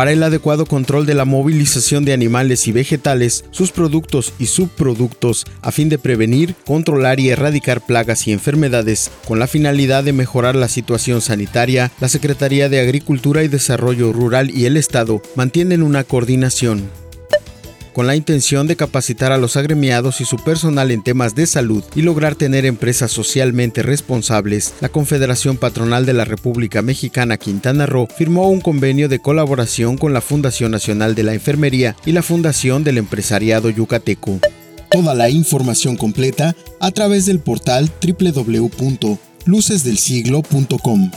para el adecuado control de la movilización de animales y vegetales, sus productos y subproductos, a fin de prevenir, controlar y erradicar plagas y enfermedades, con la finalidad de mejorar la situación sanitaria, la Secretaría de Agricultura y Desarrollo Rural y el Estado mantienen una coordinación con la intención de capacitar a los agremiados y su personal en temas de salud y lograr tener empresas socialmente responsables, la Confederación Patronal de la República Mexicana Quintana Roo firmó un convenio de colaboración con la Fundación Nacional de la Enfermería y la Fundación del Empresariado Yucateco. Toda la información completa a través del portal www.lucesdelsiglo.com.